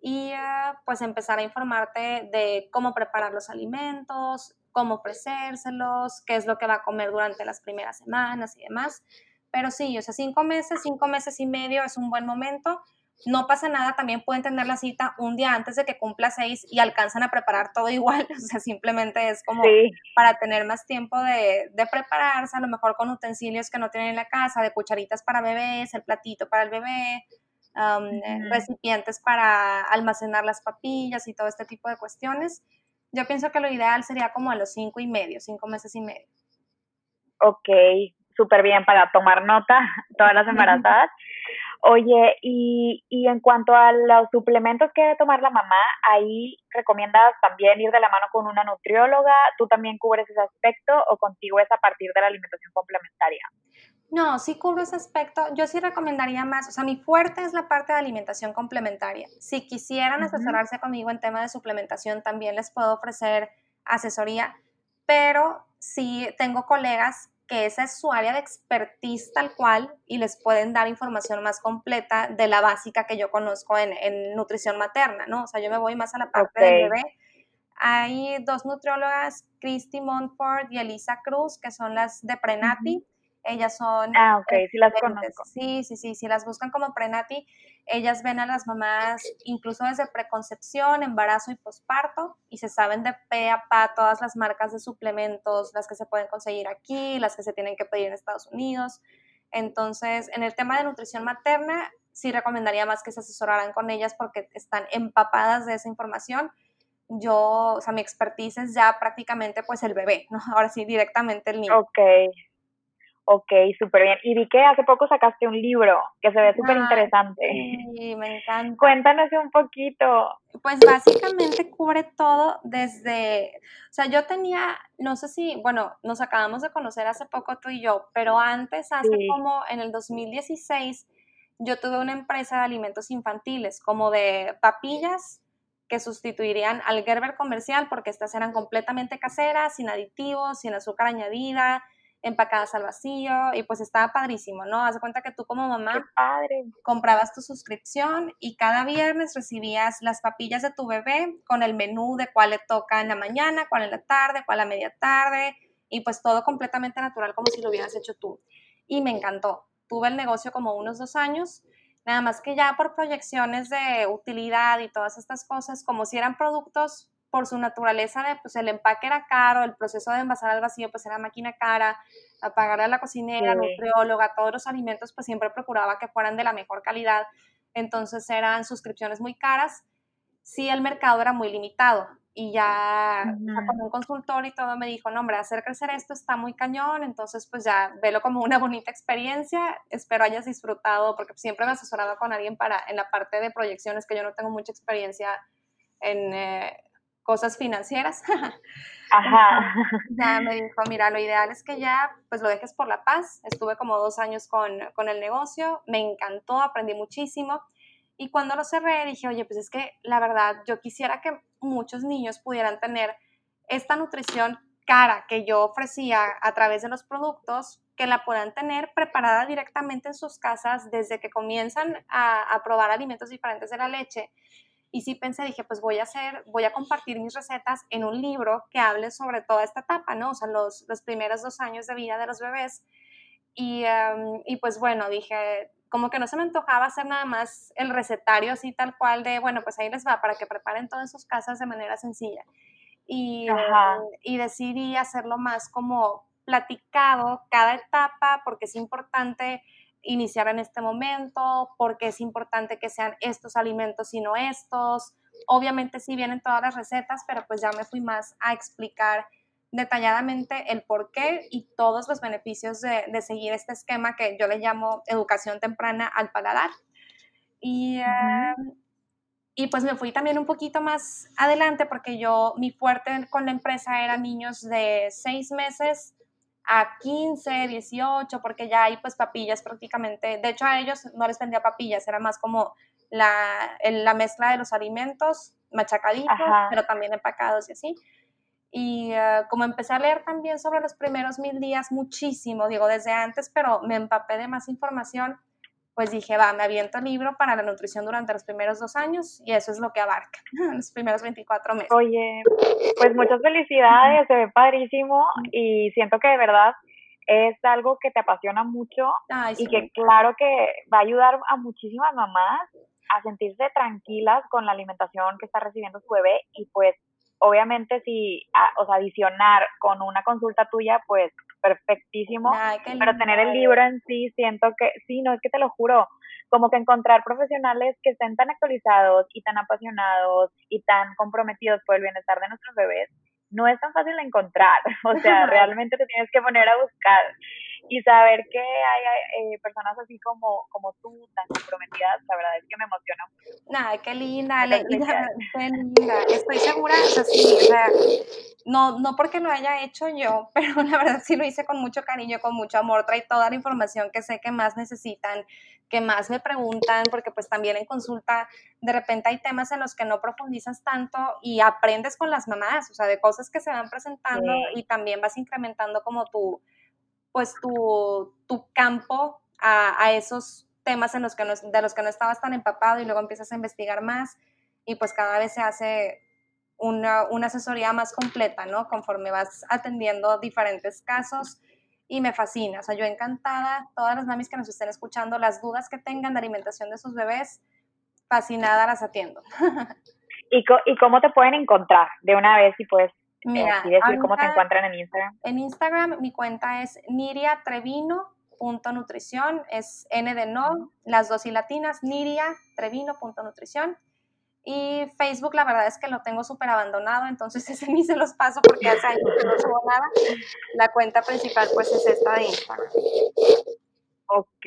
y eh, pues empezar a informarte de cómo preparar los alimentos, cómo ofrecérselos, qué es lo que va a comer durante las primeras semanas y demás. Pero sí, o sea, cinco meses, cinco meses y medio es un buen momento no pasa nada, también pueden tener la cita un día antes de que cumpla seis y alcanzan a preparar todo igual, o sea, simplemente es como para tener más tiempo de, prepararse, a lo mejor con utensilios que no tienen en la casa, de cucharitas para bebés, el platito para el bebé, recipientes para almacenar las papillas y todo este tipo de cuestiones. Yo pienso que lo ideal sería como a los cinco y medio, cinco meses y medio. Ok, súper bien para tomar nota todas las embarazadas. Oye, y, y en cuanto a los suplementos que debe tomar la mamá, ahí recomiendas también ir de la mano con una nutrióloga, ¿tú también cubres ese aspecto o contigo es a partir de la alimentación complementaria? No, sí cubro ese aspecto. Yo sí recomendaría más, o sea, mi fuerte es la parte de alimentación complementaria. Si quisieran asesorarse conmigo en tema de suplementación, también les puedo ofrecer asesoría, pero sí tengo colegas que esa es su área de expertise tal cual y les pueden dar información más completa de la básica que yo conozco en, nutrición materna, ¿no? O sea, yo me voy más a la parte del bebé. Hay dos nutriólogas, Christy Montfort y Elisa Cruz, que son las de Prenati. Ellas son... Ah, ok, sí las conozco. Sí, sí, sí, si las buscan como prenati, ellas ven a las mamás incluso desde preconcepción, embarazo y posparto y se saben de pe a pa todas las marcas de suplementos, las que se pueden conseguir aquí, las que se tienen que pedir en Estados Unidos. Entonces, en el tema de nutrición materna, sí recomendaría más que se asesoraran con ellas porque están empapadas de esa información. Yo, o sea, mi expertise es ya prácticamente pues el bebé, ¿no? Ahora sí, directamente el niño. Ok, Ok, súper bien. Y vi que hace poco sacaste un libro que se ve súper interesante. Sí, me encanta. Cuéntanos un poquito. Pues básicamente cubre todo desde, o sea, yo tenía, no sé si, bueno, nos acabamos de conocer hace poco tú y yo, pero antes, hace como en el 2016, yo tuve una empresa de alimentos infantiles, como de papillas que sustituirían al Gerber comercial porque estas eran completamente caseras, sin aditivos, sin azúcar añadida, empacadas al vacío y pues estaba padrísimo, ¿no? Haz de cuenta que tú como mamá comprabas tu suscripción y cada viernes recibías las papillas de tu bebé con el menú de cuál le toca en la mañana, cuál en la tarde, cuál a media tarde y pues todo completamente natural como si lo hubieras hecho tú. Y me encantó. Tuve el negocio como unos dos años, nada más que ya por proyecciones de utilidad y todas estas cosas, como si eran productos por su naturaleza de, pues el empaque era caro, el proceso de envasar al vacío pues era máquina cara, a pagar a la cocinera, nutrióloga, todos los alimentos pues siempre procuraba que fueran de la mejor calidad, entonces eran suscripciones muy caras, sí el mercado era muy limitado y ya con un consultor y todo me dijo, no hombre, hacer crecer esto está muy cañón, entonces pues ya velo como una bonita experiencia, espero hayas disfrutado porque siempre me asesoraba con alguien para en la parte de proyecciones que yo no tengo mucha experiencia en... Eh, cosas financieras. Ajá. Ya me dijo, mira, lo ideal es que ya pues lo dejes por la paz. Estuve como dos años con, con el negocio, me encantó, aprendí muchísimo. Y cuando lo cerré dije, oye, pues es que la verdad yo quisiera que muchos niños pudieran tener esta nutrición cara que yo ofrecía a través de los productos, que la puedan tener preparada directamente en sus casas desde que comienzan a, a probar alimentos diferentes de la leche y sí pensé, dije, pues voy a hacer, voy a compartir mis recetas en un libro que hable sobre toda esta etapa, ¿no? O sea, los, los primeros dos años de vida de los bebés. Y, em, y, pues bueno, dije, como que no se me antojaba hacer nada más el recetario así tal cual de, bueno, pues ahí les va para que preparen todas sus casas de manera sencilla. Y, em, y decidí hacerlo más como platicado cada etapa porque es importante iniciar en este momento, porque es importante que sean estos alimentos y no estos. Obviamente sí vienen todas las recetas, pero pues ya me fui más a explicar detalladamente el por qué y todos los beneficios de, seguir este esquema que yo le llamo educación temprana al paladar. Y, em, y pues me fui también un poquito más adelante porque yo, mi fuerte con la empresa era niños de seis meses a 15, 18, porque ya hay pues papillas prácticamente, de hecho a ellos no les vendía papillas, era más como la, la mezcla de los alimentos machacaditos, pero también empacados y así. Y eh, como empecé a leer también sobre los primeros mil días, muchísimo, digo, desde antes, pero me empapé de más información, pues dije, va, me aviento el libro para la nutrición durante los primeros dos años y eso es lo que abarca, los primeros 24 meses. Oye, pues muchas felicidades, se ve padrísimo y siento que de verdad es algo que te apasiona mucho y que claro que va a ayudar a muchísimas mamás a sentirse tranquilas con la alimentación que está recibiendo su bebé y pues obviamente si, o sea, adicionar con una consulta tuya, pues perfectísimo, pero tener el libro en sí, siento que, sí, no es que te lo juro, como que encontrar profesionales que estén tan actualizados y tan apasionados y tan comprometidos por el bienestar de nuestros bebés, no es tan fácil de encontrar, o sea, realmente te tienes que poner a buscar y saber que hay eh, personas así como, como tú, tan comprometidas, la verdad es que me emociona mucho. Ay, qué linda, Ale, qué linda. Estoy segura, o sea, sí, o sea, no, no porque lo haya hecho yo, pero la verdad sí lo hice con mucho cariño, con mucho amor, trae toda la información que sé que más necesitan, que más me preguntan, porque pues también en consulta de repente hay temas en los que no profundizas tanto y aprendes con las mamás, o sea, de cosas que se van presentando y también vas incrementando como tu pues tu, campo a, esos temas en los que de los que no estabas tan empapado y luego empiezas a investigar más y pues cada vez se hace una, asesoría más completa, ¿no? Conforme vas atendiendo diferentes casos y me fascina. O sea, yo encantada, todas las mamis que nos estén escuchando, las dudas que tengan de alimentación de sus bebés, fascinada las atiendo. ¿Y, ¿Y cómo te pueden encontrar? De una vez, si puedes Mira, decir cómo te encuentran en Instagram. En Instagram mi cuenta es niriatrevino.nutrición, es N de no, las dos y latinas, niriatrevino.nutrición. Y Facebook, la verdad es que lo tengo súper abandonado, entonces ese ni se los paso porque hace años que no subo nada. La cuenta principal, pues, es esta de Instagram. Ok.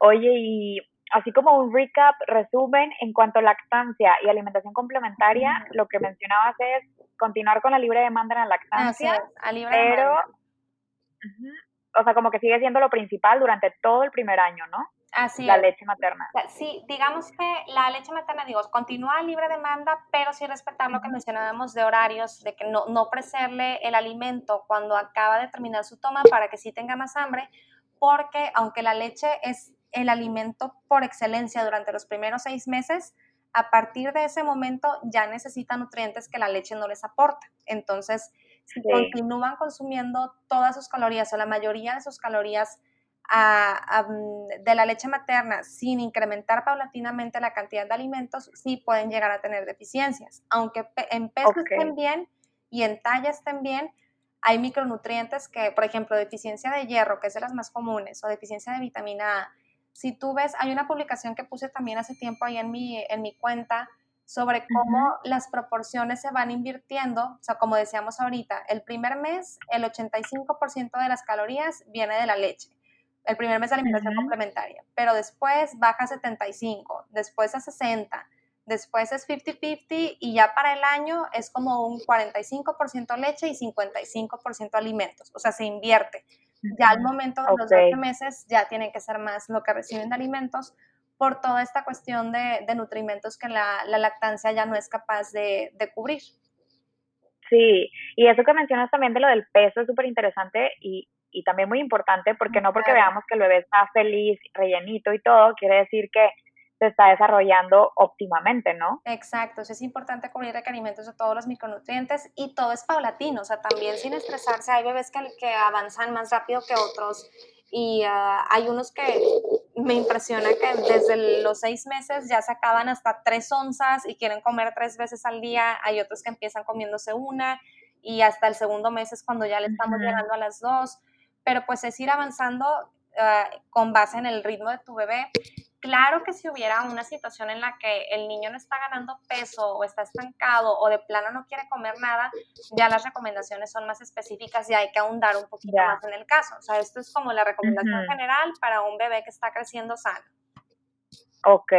Oye, y así como un recap, resumen, en cuanto a lactancia y alimentación complementaria, lo que mencionabas es continuar con la libre demanda en la lactancia, pero, o sea, como que sigue siendo lo principal durante todo el primer año, ¿no? Así la leche materna. Sí, digamos que la leche materna, digo, continúa libre demanda, pero sí respetar lo que mencionábamos de horarios, de que no, no ofrecerle el alimento cuando acaba de terminar su toma para que sí tenga más hambre, porque aunque la leche es el alimento por excelencia durante los primeros seis meses, a partir de ese momento ya necesita nutrientes que la leche no les aporta. Entonces, si continúan consumiendo todas sus calorías o la mayoría de sus calorías mm, de la leche materna sin incrementar paulatinamente la cantidad de alimentos, sí pueden llegar a tener deficiencias. Aunque en peso estén bien y en talla estén bien, hay micronutrientes que, por ejemplo, deficiencia de hierro, que es de las más comunes, o deficiencia de vitamina A, si tú ves, hay una publicación que puse también hace tiempo ahí en mi, en mi cuenta sobre cómo las proporciones se van invirtiendo, o sea, como decíamos ahorita, el primer mes el 85% de las calorías viene de la leche, el primer mes de alimentación complementaria, pero después baja a 75, después a 60, después es 50-50 y ya para el año es como un 45% leche y 55% alimentos, o sea, se invierte. Ya al momento de los 12 meses ya tienen que ser más lo que reciben de alimentos por toda esta cuestión de, de nutrimentos que la, la, lactancia ya no es capaz de, de, cubrir. Sí, y eso que mencionas también de lo del peso es súper interesante y, y también muy importante porque no porque veamos que el bebé está feliz, rellenito y todo, quiere decir que se está desarrollando óptimamente, ¿no? Exacto, es importante cubrir requerimientos de todos los micronutrientes y todo es paulatino, o sea, también sin estresarse, hay bebés que, que avanzan más rápido que otros y ah, hay unos que me impresiona que desde los seis meses ya se acaban hasta tres onzas y quieren comer tres veces al día, hay otros que empiezan comiéndose una y hasta el segundo mes es cuando ya le estamos llegando a las dos, pero pues es ir avanzando ah, con base en el ritmo de tu bebé Claro que si hubiera una situación en la que el niño no está ganando peso o está estancado o de plano no quiere comer nada, ya las recomendaciones son más específicas y hay que ahondar un poquito más en el caso. O sea, esto es como la recomendación general para un bebé que está creciendo sano. Ok,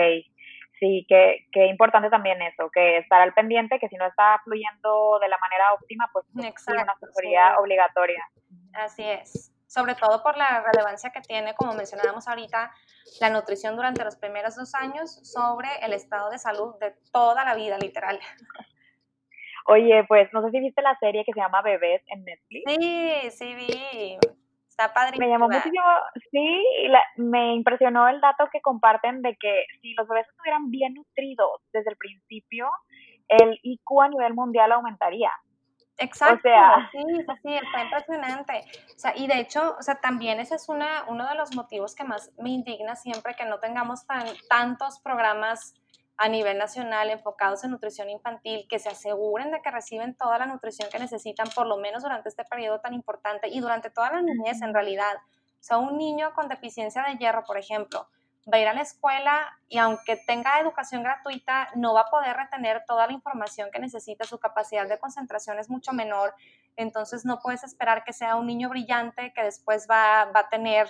sí, que, que importante también eso, que estar al pendiente, que si no está fluyendo de la manera óptima, pues es una asesoría obligatoria. Así es sobre todo por la relevancia que tiene, como mencionábamos ahorita, la nutrición durante los primeros dos años sobre el estado de salud de toda la vida, literal. Oye, pues no sé si viste la serie que se llama Bebés en Netflix. Sí, sí vi. Está padrísimo. Me llamó muchísimo, sí, me impresionó el dato que comparten de que si los bebés estuvieran bien nutridos desde el principio, el IQ a nivel mundial aumentaría. Exacto, sea, sí, sí, está impresionante. O sea, y de hecho, o sea, también ese es una, uno de los motivos que más me indigna siempre que no tengamos tan, tantos programas a nivel nacional enfocados en nutrición infantil, que se aseguren de que reciben toda la nutrición que necesitan, por lo menos durante este periodo tan importante y durante toda la niñez en realidad. O sea, un niño con deficiencia de hierro, por ejemplo, va a ir a la escuela y aunque tenga educación gratuita, no va a poder retener toda la información que necesita, su capacidad de concentración es mucho menor, entonces no puedes esperar que sea un niño brillante que después va, va a tener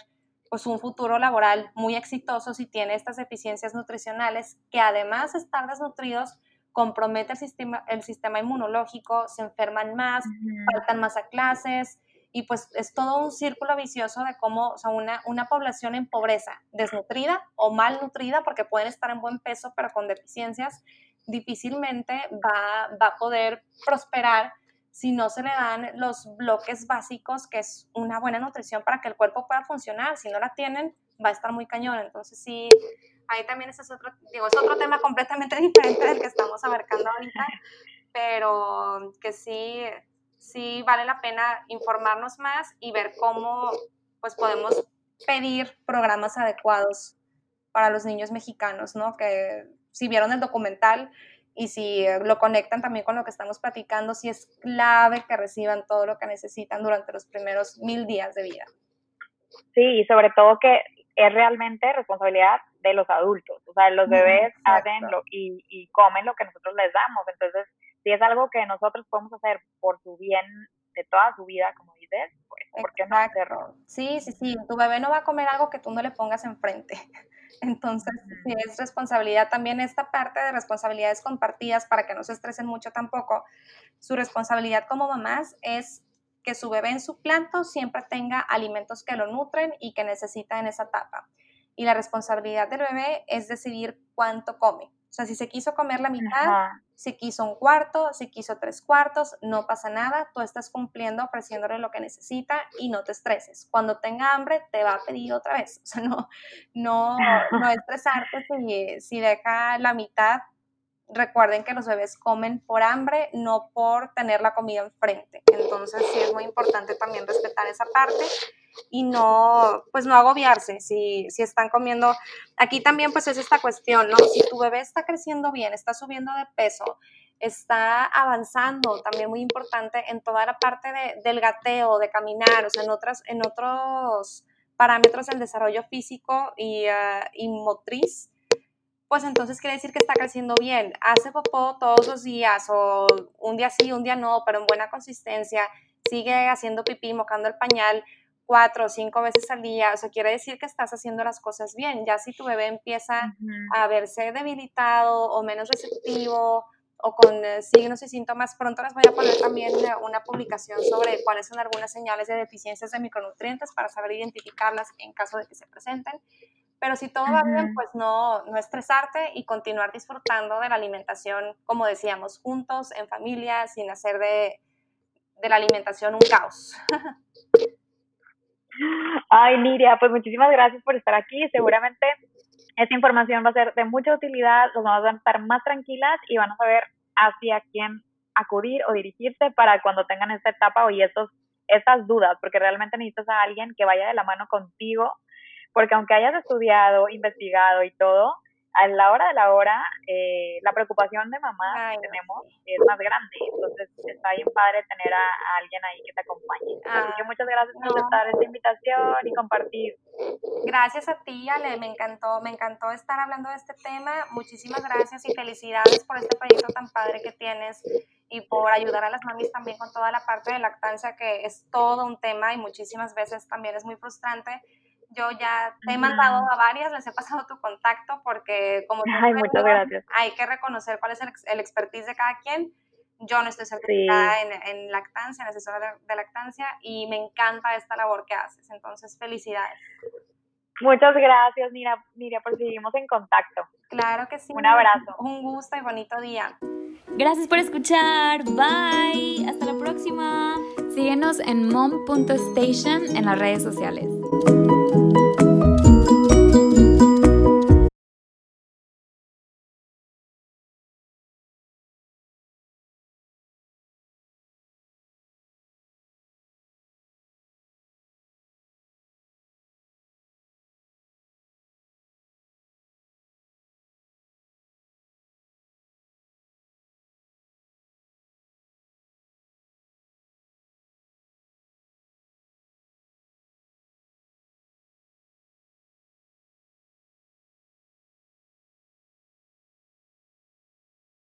pues un futuro laboral muy exitoso si tiene estas deficiencias nutricionales, que además de estar desnutridos, compromete el sistema, el sistema inmunológico, se enferman más, faltan más a clases, y pues es todo un círculo vicioso de cómo, o sea, una, una población en pobreza, desnutrida o malnutrida, porque pueden estar en buen peso, pero con deficiencias, difícilmente va, va a poder prosperar si no se le dan los bloques básicos, que es una buena nutrición para que el cuerpo pueda funcionar. Si no la tienen, va a estar muy cañón. Entonces sí, ahí también ese es otro, digo, es otro tema completamente diferente del que estamos abarcando ahorita, pero que sí, sí vale la pena informarnos más y ver cómo pues podemos pedir programas adecuados para los niños mexicanos, ¿no? Que si vieron el documental y si lo conectan también con lo que estamos platicando, sí es clave que reciban todo lo que necesitan durante los primeros mil días de vida. Sí, y sobre todo que es realmente responsabilidad de los adultos. O sea, los bebés hacen lo, y, y comen lo que nosotros les damos. Entonces, si es algo que nosotros podemos hacer por su bien de toda su vida, como dices, pues, ¿por qué no hacerlo? Sí, sí, sí, tu bebé no va a comer algo que tú no le pongas enfrente. Entonces, sí, es responsabilidad también esta parte de responsabilidades compartidas para que no se estresen mucho tampoco. Su responsabilidad como mamás es que su bebé en su plato siempre tenga alimentos que lo nutren y que necesita en esa etapa. Y la responsabilidad del bebé es decidir cuánto come. O sea, si se quiso comer la mitad, si quiso un cuarto, si quiso tres cuartos, no pasa nada, tú estás cumpliendo, ofreciéndole lo que necesita y no te estreses. Cuando tenga hambre, te va a pedir otra vez. O sea, no, no, no estresarte si, si deja la mitad. Recuerden que los bebés comen por hambre, no por tener la comida enfrente. Entonces, sí es muy importante también respetar esa parte y no, pues no agobiarse si, si están comiendo. Aquí también pues es esta cuestión, ¿no? Si tu bebé está creciendo bien, está subiendo de peso, está avanzando, también muy importante en toda la parte de, del gateo, de caminar, o sea, en, otras, en otros parámetros del desarrollo físico y, ah, y motriz, pues entonces quiere decir que está creciendo bien. Hace popó todos los días o un día sí, un día no, pero en buena consistencia, sigue haciendo pipí, mocando el pañal, cuatro o cinco veces al día, o sea, quiere decir que estás haciendo las cosas bien. Ya si tu bebé empieza a verse debilitado o menos receptivo o con eh, signos y síntomas, pronto les voy a poner también una publicación sobre cuáles son algunas señales de deficiencias de micronutrientes para saber identificarlas en caso de que se presenten. Pero si todo va bien, pues no, no estresarte y continuar disfrutando de la alimentación, como decíamos, juntos, en familia, sin hacer de, de la alimentación un caos. Ay, Niria, pues muchísimas gracias por estar aquí. Seguramente esta información va a ser de mucha utilidad, los mamás van a estar más tranquilas y van a saber hacia quién acudir o dirigirse para cuando tengan esta etapa y estos, estas dudas, porque realmente necesitas a alguien que vaya de la mano contigo, porque aunque hayas estudiado, investigado y todo, a la hora de la hora, eh, la preocupación de mamá que tenemos es más grande. Entonces, está bien padre tener a, alguien ahí que te acompañe. Así que ah, muchas gracias por aceptar esta invitación y compartir. Gracias a ti, Ale. Me encantó, me encantó estar hablando de este tema. Muchísimas gracias y felicidades por este proyecto tan padre que tienes y por ayudar a las mamis también con toda la parte de lactancia, que es todo un tema y muchísimas veces también es muy frustrante yo ya te he mandado a varias, les he pasado tu contacto porque como Ay, muchas gracias. hay que reconocer cuál es el, expertise de cada quien. Yo no estoy certificada en, en, lactancia, en asesora de, lactancia y me encanta esta labor que haces. Entonces, felicidades. Muchas gracias, Mira, Mira, por seguimos en contacto. Claro que sí. Un abrazo. Un gusto y bonito día. Gracias por escuchar. Bye. Hasta la próxima. Síguenos en mom.station en las redes sociales.